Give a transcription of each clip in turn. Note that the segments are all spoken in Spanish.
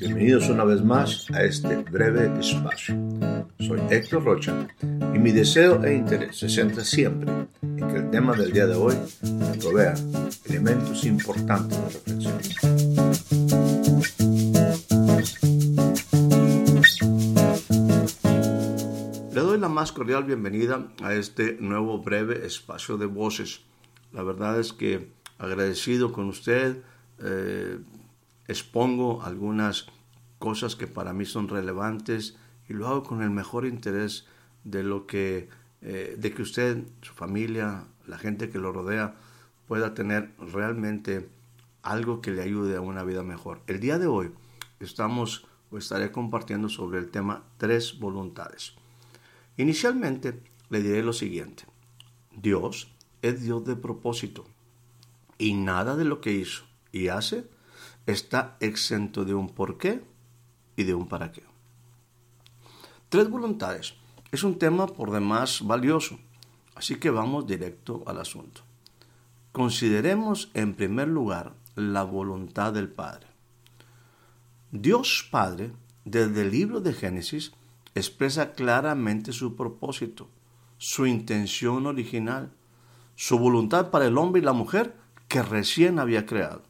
Bienvenidos una vez más a este breve espacio. Soy Héctor Rocha y mi deseo e interés se centra siempre en que el tema del día de hoy me provea elementos importantes de reflexión. Le doy la más cordial bienvenida a este nuevo breve espacio de voces. La verdad es que agradecido con usted, eh, expongo algunas cosas que para mí son relevantes y lo hago con el mejor interés de lo que eh, de que usted, su familia, la gente que lo rodea pueda tener realmente algo que le ayude a una vida mejor. El día de hoy estamos o estaré compartiendo sobre el tema tres voluntades. Inicialmente le diré lo siguiente. Dios es Dios de propósito y nada de lo que hizo y hace está exento de un por qué y de un para qué. Tres voluntades es un tema por demás valioso, así que vamos directo al asunto. Consideremos en primer lugar la voluntad del Padre. Dios Padre, desde el libro de Génesis, expresa claramente su propósito, su intención original, su voluntad para el hombre y la mujer que recién había creado.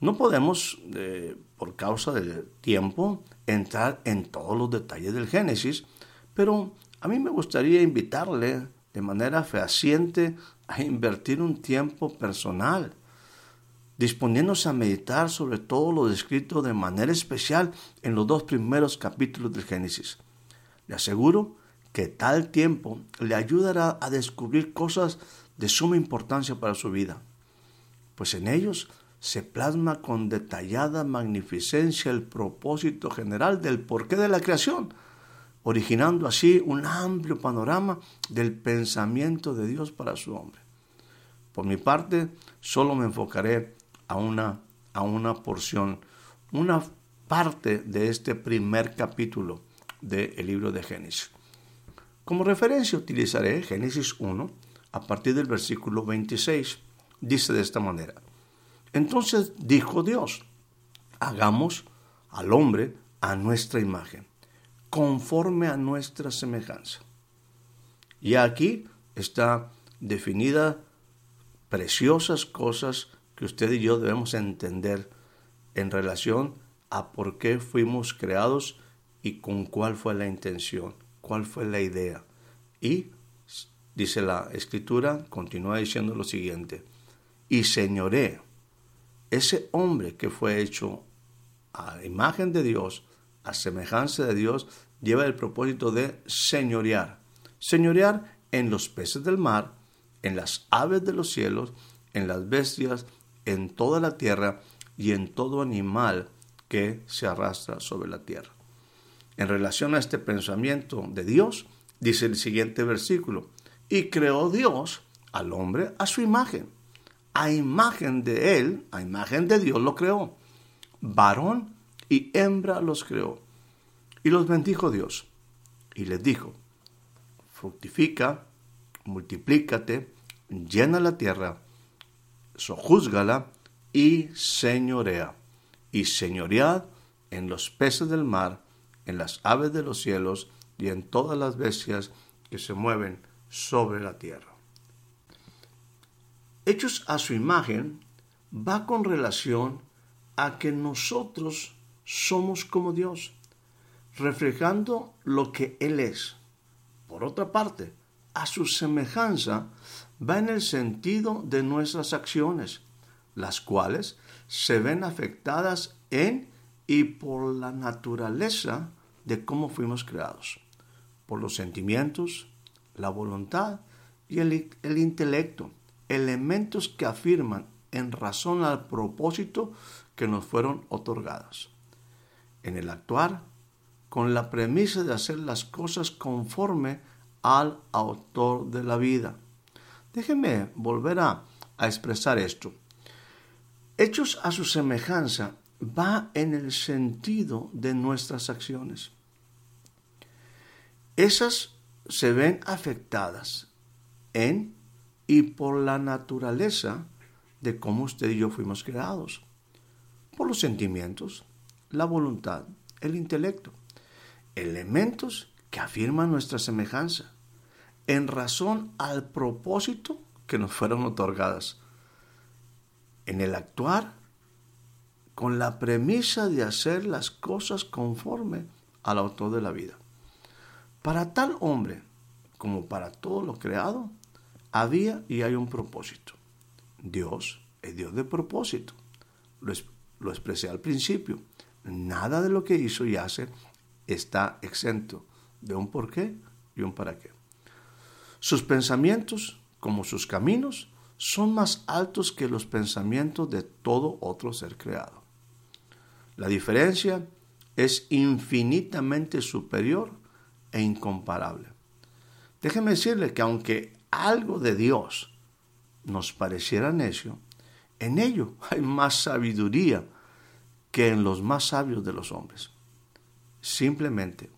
No podemos, eh, por causa del tiempo, entrar en todos los detalles del Génesis, pero a mí me gustaría invitarle de manera fehaciente a invertir un tiempo personal, disponiéndose a meditar sobre todo lo descrito de manera especial en los dos primeros capítulos del Génesis. Le aseguro que tal tiempo le ayudará a descubrir cosas de suma importancia para su vida, pues en ellos se plasma con detallada magnificencia el propósito general del porqué de la creación, originando así un amplio panorama del pensamiento de Dios para su hombre. Por mi parte, solo me enfocaré a una, a una porción, una parte de este primer capítulo del libro de Génesis. Como referencia utilizaré Génesis 1 a partir del versículo 26. Dice de esta manera. Entonces dijo Dios, hagamos al hombre a nuestra imagen, conforme a nuestra semejanza. Y aquí está definida preciosas cosas que usted y yo debemos entender en relación a por qué fuimos creados y con cuál fue la intención, cuál fue la idea. Y dice la escritura, continúa diciendo lo siguiente, y señoré ese hombre que fue hecho a imagen de Dios, a semejanza de Dios, lleva el propósito de señorear. Señorear en los peces del mar, en las aves de los cielos, en las bestias, en toda la tierra y en todo animal que se arrastra sobre la tierra. En relación a este pensamiento de Dios, dice el siguiente versículo, y creó Dios al hombre a su imagen a imagen de Él, a imagen de Dios lo creó. Varón y hembra los creó. Y los bendijo Dios. Y les dijo, fructifica, multiplícate, llena la tierra, sojúzgala y señorea. Y señoread en los peces del mar, en las aves de los cielos y en todas las bestias que se mueven sobre la tierra hechos a su imagen, va con relación a que nosotros somos como Dios, reflejando lo que Él es. Por otra parte, a su semejanza va en el sentido de nuestras acciones, las cuales se ven afectadas en y por la naturaleza de cómo fuimos creados, por los sentimientos, la voluntad y el, el intelecto elementos que afirman en razón al propósito que nos fueron otorgados. En el actuar, con la premisa de hacer las cosas conforme al autor de la vida. Déjeme volver a, a expresar esto. Hechos a su semejanza va en el sentido de nuestras acciones. Esas se ven afectadas en y por la naturaleza de cómo usted y yo fuimos creados. por los sentimientos, la voluntad, el intelecto, elementos que afirman nuestra semejanza, en razón al propósito que nos fueron otorgadas, en el actuar con la premisa de hacer las cosas conforme al autor de la vida. Para tal hombre, como para todo lo creado, había y hay un propósito. Dios es Dios de propósito. Lo, expresé al principio. Nada de lo que hizo y hace está exento de un porqué y un para qué. Sus pensamientos, como sus caminos, son más altos que los pensamientos de todo otro ser creado. La diferencia es infinitamente superior e incomparable. Déjeme decirle que aunque algo de Dios nos pareciera necio, en ello hay más sabiduría que en los más sabios de los hombres. Simplemente,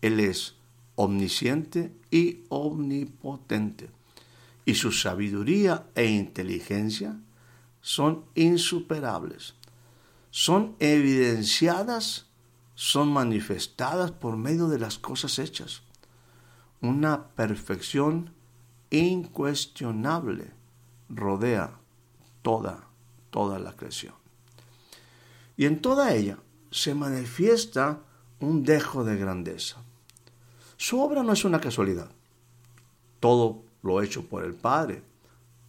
Él es omnisciente y omnipotente, y su sabiduría e inteligencia son insuperables, son evidenciadas, son manifestadas por medio de las cosas hechas. Una perfección incuestionable rodea toda, toda la creación. Y en toda ella se manifiesta un dejo de grandeza. Su obra no es una casualidad. Todo lo hecho por el Padre,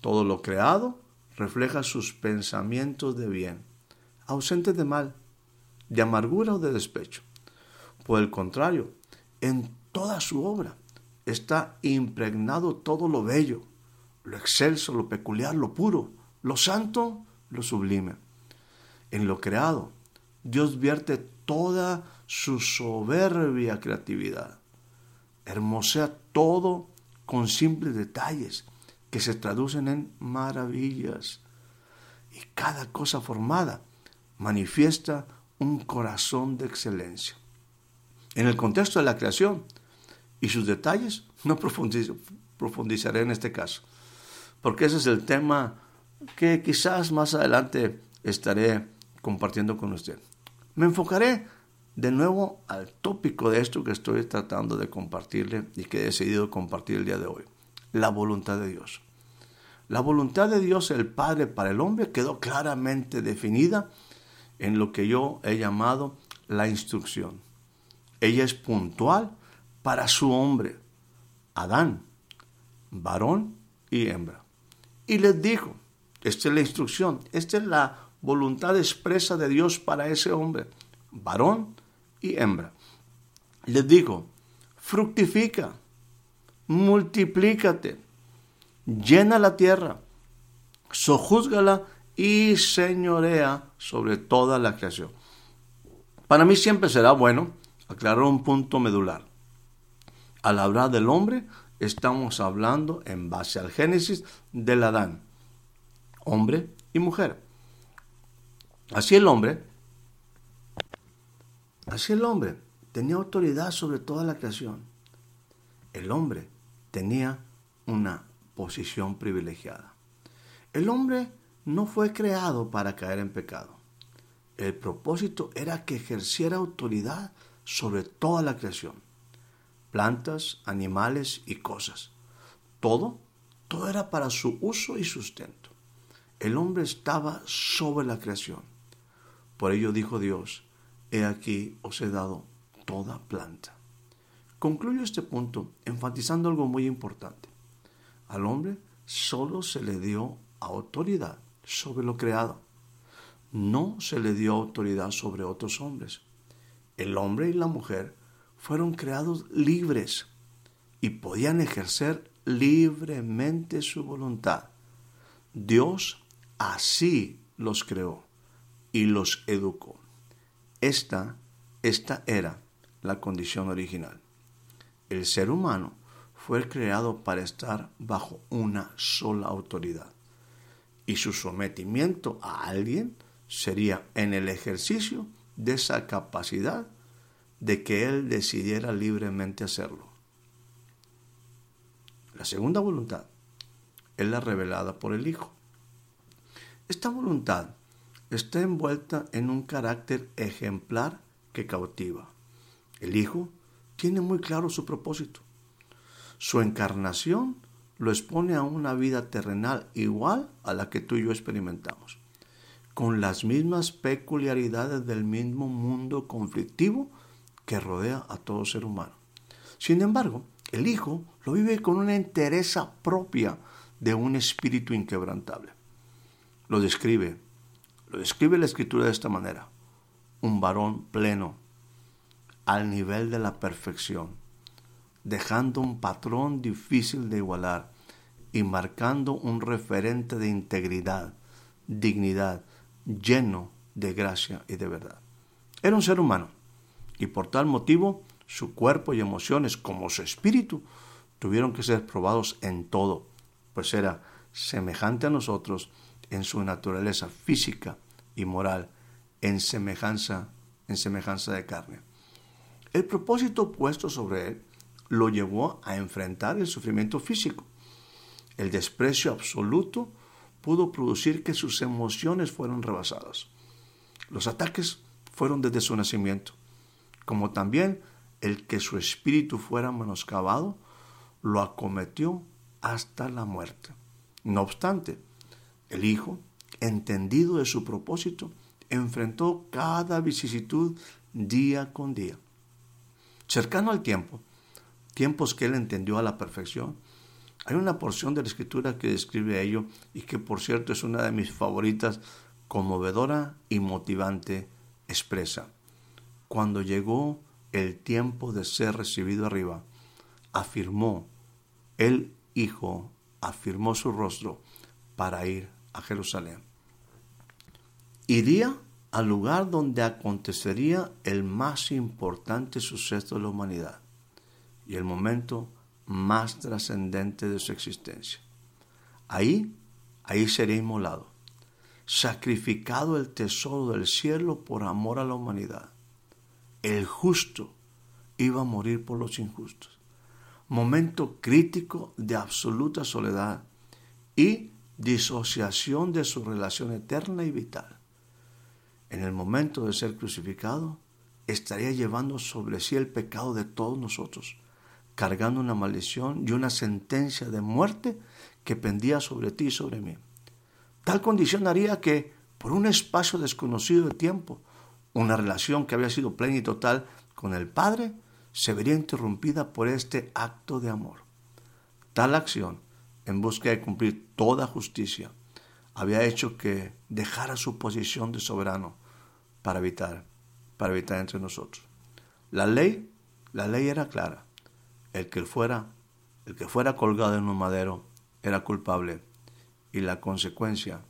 todo lo creado, refleja sus pensamientos de bien, ausentes de mal, de amargura o de despecho. Por el contrario, en toda su obra está impregnado todo lo bello, lo excelso, lo peculiar, lo puro, lo santo, lo sublime. En lo creado, Dios vierte toda su soberbia creatividad. Hermosea todo con simples detalles que se traducen en maravillas. Y cada cosa formada manifiesta un corazón de excelencia. En el contexto de la creación y sus detalles, no profundizaré en este caso, porque ese es el tema que quizás más adelante estaré compartiendo con usted. Me enfocaré de nuevo al tópico de esto que estoy tratando de compartirle y que he decidido compartir el día de hoy, la voluntad de Dios. La voluntad de Dios, el Padre para el hombre, quedó claramente definida en lo que yo he llamado la instrucción. Ella es puntual para su hombre, Adán, varón y hembra. Y les dijo, esta es la instrucción, esta es la voluntad expresa de Dios para ese hombre, varón y hembra. Les digo, fructifica, multiplícate, llena la tierra, sojúzgala y señorea sobre toda la creación. Para mí siempre será bueno aclarar un punto medular. Al hablar del hombre, estamos hablando en base al Génesis del Adán hombre y mujer. Así el hombre, así el hombre tenía autoridad sobre toda la creación. El hombre tenía una posición privilegiada. El hombre no fue creado para caer en pecado. El propósito era que ejerciera autoridad sobre toda la creación. Plantas, animales y cosas. Todo, todo era para su uso y sustento el hombre estaba sobre la creación. Por ello dijo Dios, he aquí os he dado toda planta. Concluyo este punto enfatizando algo muy importante. Al hombre solo se le dio autoridad sobre lo creado. No se le dio autoridad sobre otros hombres. El hombre y la mujer fueron creados libres y podían ejercer libremente su voluntad. Dios así los creó y los educó. Esta, esta era la condición original. El ser humano fue creado para estar bajo una sola autoridad y su sometimiento a alguien sería en el ejercicio de esa capacidad de que él decidiera libremente hacerlo. La segunda voluntad es la revelada por el Hijo. Esta voluntad está envuelta en un carácter ejemplar que cautiva. El Hijo tiene muy claro su propósito. Su encarnación lo expone a una vida terrenal igual a la que tú y yo experimentamos, con las mismas peculiaridades del mismo mundo conflictivo que rodea a todo ser humano. Sin embargo, el Hijo lo vive con una entereza propia de un espíritu inquebrantable. Lo describe, lo describe la escritura de esta manera, un varón pleno, al nivel de la perfección, dejando un patrón difícil de igualar y marcando un referente de integridad, dignidad, lleno de gracia y de verdad. Era un ser humano y por tal motivo su cuerpo y emociones como su espíritu tuvieron que ser probados en todo, pues era semejante a nosotros en su naturaleza física y moral, en semejanza, en semejanza de carne. El propósito puesto sobre él lo llevó a enfrentar el sufrimiento físico. El desprecio absoluto pudo producir que sus emociones fueran rebasadas. Los ataques fueron desde su nacimiento, como también el que su espíritu fuera menoscabado, lo acometió hasta la muerte. No obstante, el Hijo, entendido de su propósito, enfrentó cada vicisitud día con día. Cercano al tiempo, tiempos que él entendió a la perfección, hay una porción de la escritura que describe ello y que por cierto es una de mis favoritas, conmovedora y motivante, expresa. Cuando llegó el tiempo de ser recibido arriba, afirmó, el Hijo afirmó su rostro para ir a Jerusalén. Iría al lugar donde acontecería el más importante suceso de la humanidad y el momento más trascendente de su existencia. Ahí, ahí sería inmolado, sacrificado el tesoro del cielo por amor a la humanidad. El justo iba a morir por los injustos. Momento crítico de absoluta soledad y disociación de su relación eterna y vital en el momento de ser crucificado, estaría llevando sobre sí el pecado de todos nosotros, cargando una maldición y una sentencia de muerte que pendía sobre ti y sobre mí. Tal condición haría que, por un espacio desconocido de tiempo, una relación que había sido plena y total con el Padre se vería interrumpida por este acto de amor. Tal acción, en busca de cumplir toda justicia, había hecho que dejara su posición de soberano para evitar, para evitar entre nosotros. La ley, la ley era clara. El que fuera, el que fuera colgado en un madero era culpable y la consecuencia,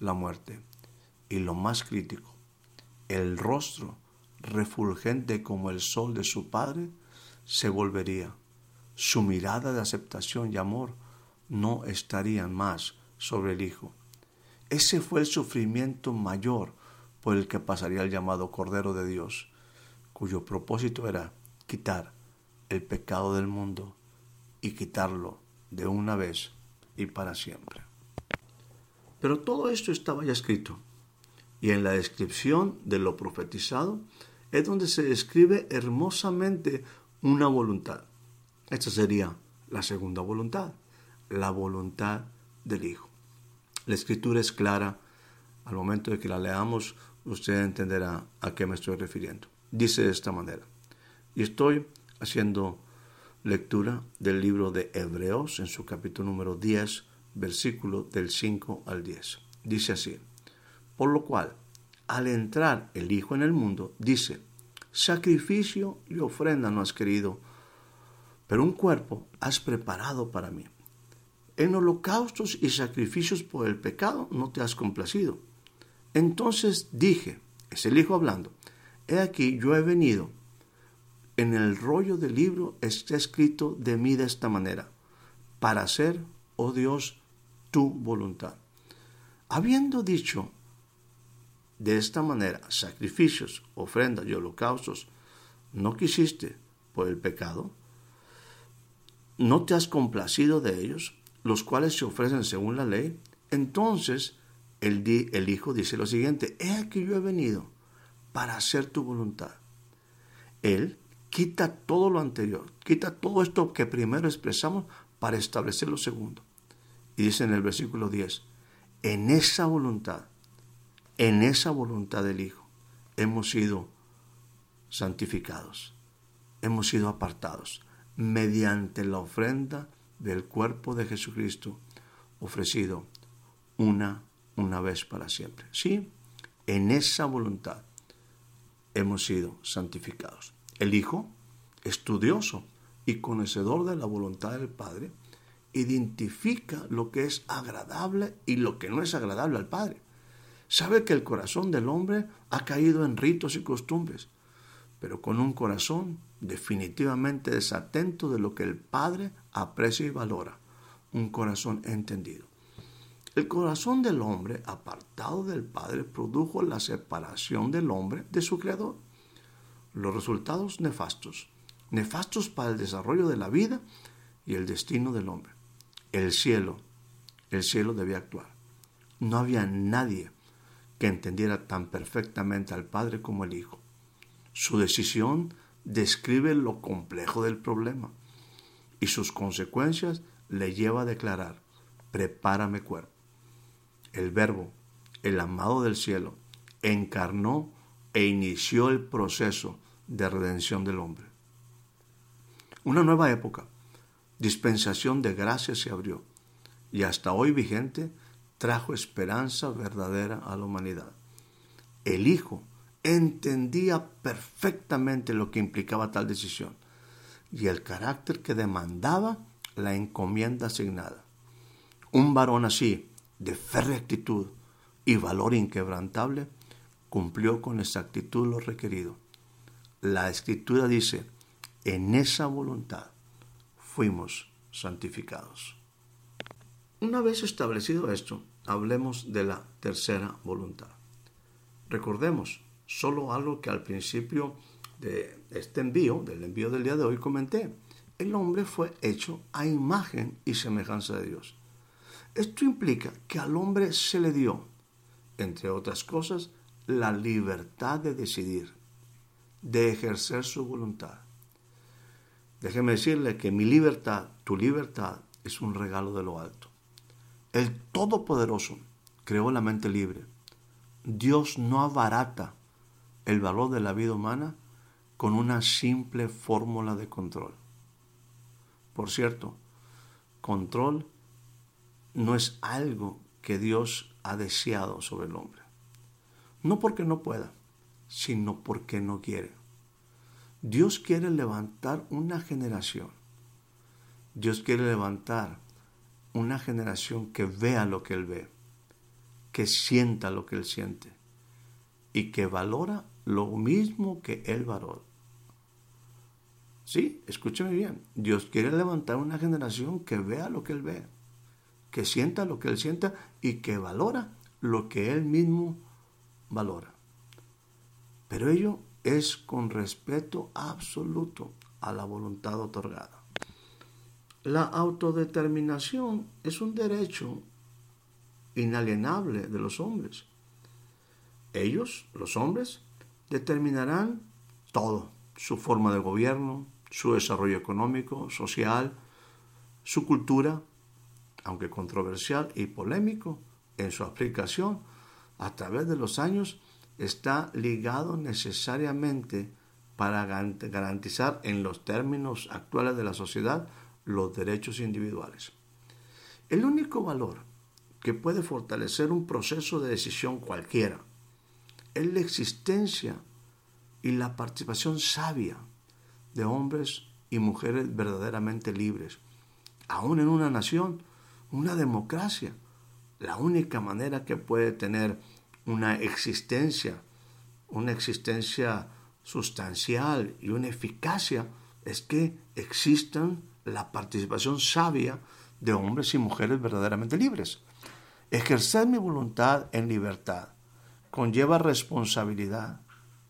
la muerte. Y lo más crítico, el rostro refulgente como el sol de su padre se volvería. Su mirada de aceptación y amor no estarían más sobre el Hijo. Ese fue el sufrimiento mayor por el que pasaría el llamado Cordero de Dios, cuyo propósito era quitar el pecado del mundo y quitarlo de una vez y para siempre. Pero todo esto estaba ya escrito, y en la descripción de lo profetizado es donde se describe hermosamente una voluntad. Esta sería la segunda voluntad, la voluntad del Hijo. La escritura es clara al momento de que la leamos usted entenderá a qué me estoy refiriendo. Dice de esta manera, y estoy haciendo lectura del libro de Hebreos en su capítulo número 10, versículo del 5 al 10. Dice así, por lo cual, al entrar el Hijo en el mundo, dice, sacrificio y ofrenda no has querido, pero un cuerpo has preparado para mí. En holocaustos y sacrificios por el pecado no te has complacido. Entonces dije, es el Hijo hablando, he aquí yo he venido. En el rollo del libro está escrito de mí de esta manera, para hacer, oh Dios, tu voluntad. Habiendo dicho de esta manera, sacrificios, ofrendas y holocaustos, no quisiste por el pecado, no te has complacido de ellos, los cuales se ofrecen según la ley, entonces el, el Hijo dice lo siguiente, he aquí yo he venido para hacer tu voluntad. Él quita todo lo anterior, quita todo esto que primero expresamos para establecer lo segundo. Y dice en el versículo 10, en esa voluntad, en esa voluntad del Hijo, hemos sido santificados, hemos sido apartados mediante la ofrenda del cuerpo de Jesucristo ofrecido una, una vez para siempre. Sí, en esa voluntad hemos sido santificados. El Hijo, estudioso y conocedor de la voluntad del Padre, identifica lo que es agradable y lo que no es agradable al Padre. Sabe que el corazón del hombre ha caído en ritos y costumbres, pero con un corazón definitivamente desatento de lo que el Padre aprecia y valora, un corazón entendido. El corazón del hombre apartado del Padre produjo la separación del hombre de su Creador. Los resultados nefastos, nefastos para el desarrollo de la vida y el destino del hombre. El cielo, el cielo debía actuar. No había nadie que entendiera tan perfectamente al Padre como el Hijo. Su decisión describe lo complejo del problema y sus consecuencias le lleva a declarar, prepárame cuerpo. El Verbo, el amado del cielo, encarnó e inició el proceso de redención del hombre. Una nueva época, dispensación de gracia se abrió y hasta hoy vigente trajo esperanza verdadera a la humanidad. El Hijo entendía perfectamente lo que implicaba tal decisión y el carácter que demandaba la encomienda asignada. Un varón así, de férrea actitud y valor inquebrantable, cumplió con exactitud lo requerido. La escritura dice, en esa voluntad fuimos santificados. Una vez establecido esto, hablemos de la tercera voluntad. Recordemos solo algo que al principio de este envío, del envío del día de hoy, comenté. El hombre fue hecho a imagen y semejanza de Dios. Esto implica que al hombre se le dio, entre otras cosas, la libertad de decidir, de ejercer su voluntad. Déjeme decirle que mi libertad, tu libertad, es un regalo de lo alto. El Todopoderoso creó la mente libre. Dios no abarata el valor de la vida humana con una simple fórmula de control. Por cierto, control no es algo que Dios ha deseado sobre el hombre. No porque no pueda, sino porque no quiere. Dios quiere levantar una generación. Dios quiere levantar una generación que vea lo que Él ve, que sienta lo que Él siente y que valora lo mismo que Él valora. Sí, escúcheme bien. Dios quiere levantar una generación que vea lo que Él ve, que sienta lo que Él sienta y que valora lo que Él mismo valora. Pero ello es con respeto absoluto a la voluntad otorgada. La autodeterminación es un derecho inalienable de los hombres. Ellos, los hombres, determinarán todo, su forma de gobierno, su desarrollo económico, social, su cultura, aunque controversial y polémico en su aplicación, a través de los años está ligado necesariamente para garantizar en los términos actuales de la sociedad los derechos individuales. El único valor que puede fortalecer un proceso de decisión cualquiera es la existencia y la participación sabia de hombres y mujeres verdaderamente libres, aún en una nación, una democracia. La única manera que puede tener una existencia, una existencia sustancial y una eficacia es que existan la participación sabia de hombres y mujeres verdaderamente libres. Ejercer mi voluntad en libertad conlleva responsabilidad,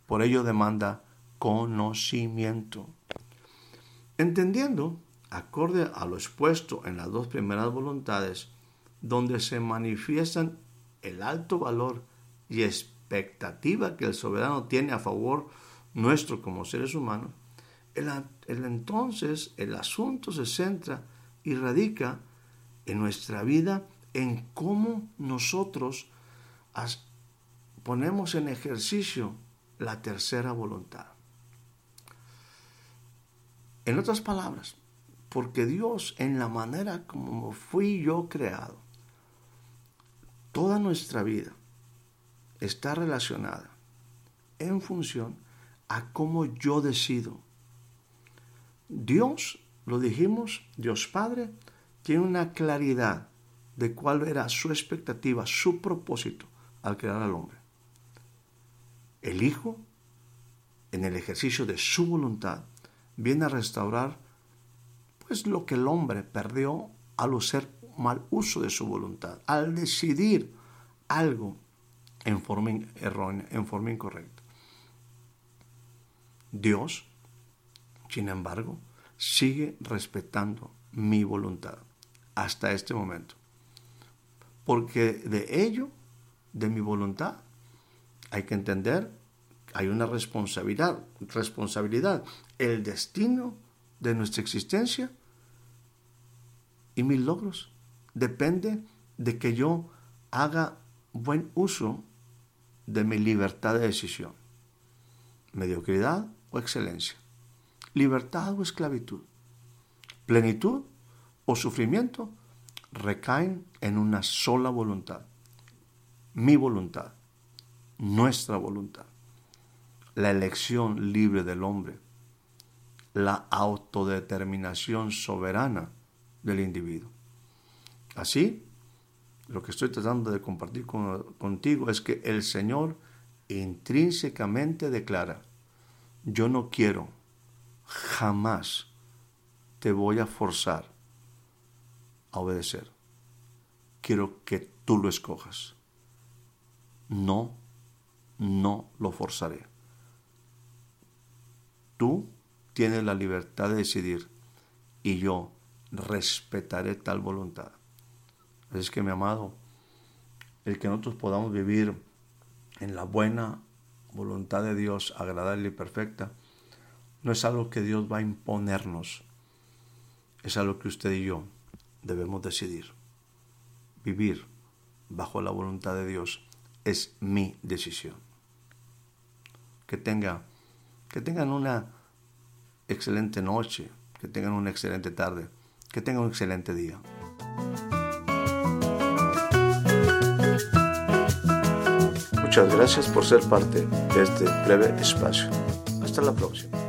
por ello demanda conocimiento. Entendiendo, acorde a lo expuesto en las dos primeras voluntades, donde se manifiestan el alto valor y expectativa que el soberano tiene a favor nuestro como seres humanos, el, entonces el asunto se centra y radica en nuestra vida, en cómo nosotros ponemos en ejercicio la tercera voluntad. En otras palabras, porque Dios en la manera como fui yo creado, toda nuestra vida está relacionada en función a cómo yo decido. Dios, lo dijimos, Dios Padre, tiene una claridad de cuál era su expectativa, su propósito al crear al hombre. El Hijo, en el ejercicio de su voluntad, viene a restaurar pues lo que el hombre perdió al hacer mal uso de su voluntad, al decidir algo en forma errónea, en forma incorrecta. Dios, sin embargo, sigue respetando mi voluntad hasta este momento. Porque de ello, de mi voluntad, hay que entender hay una responsabilidad, responsabilidad. El destino de nuestra existencia y mis logros depende de que yo haga buen uso de mi libertad de decisión. Mediocridad o excelencia. Libertad o esclavitud. Plenitud o sufrimiento recaen en una sola voluntad. Mi voluntad. Nuestra voluntad la elección libre del hombre, la autodeterminación soberana del individuo. Así, lo que estoy tratando de compartir contigo es que el Señor intrínsecamente declara, yo no quiero, jamás te voy a forzar a obedecer. Quiero que tú lo escojas. No, no lo forzaré. Tú tienes la libertad de decidir y yo respetaré tal voluntad. Es que, mi amado, el que nosotros podamos vivir en la buena voluntad de Dios, agradable y perfecta, no es algo que Dios va a imponernos, es algo que usted y yo debemos decidir. Vivir bajo la voluntad de Dios es mi decisión. Que tenga que tengan una excelente noche, que tengan una excelente tarde, que tengan un excelente día. Muchas gracias por ser parte de este breve espacio. Hasta la próxima.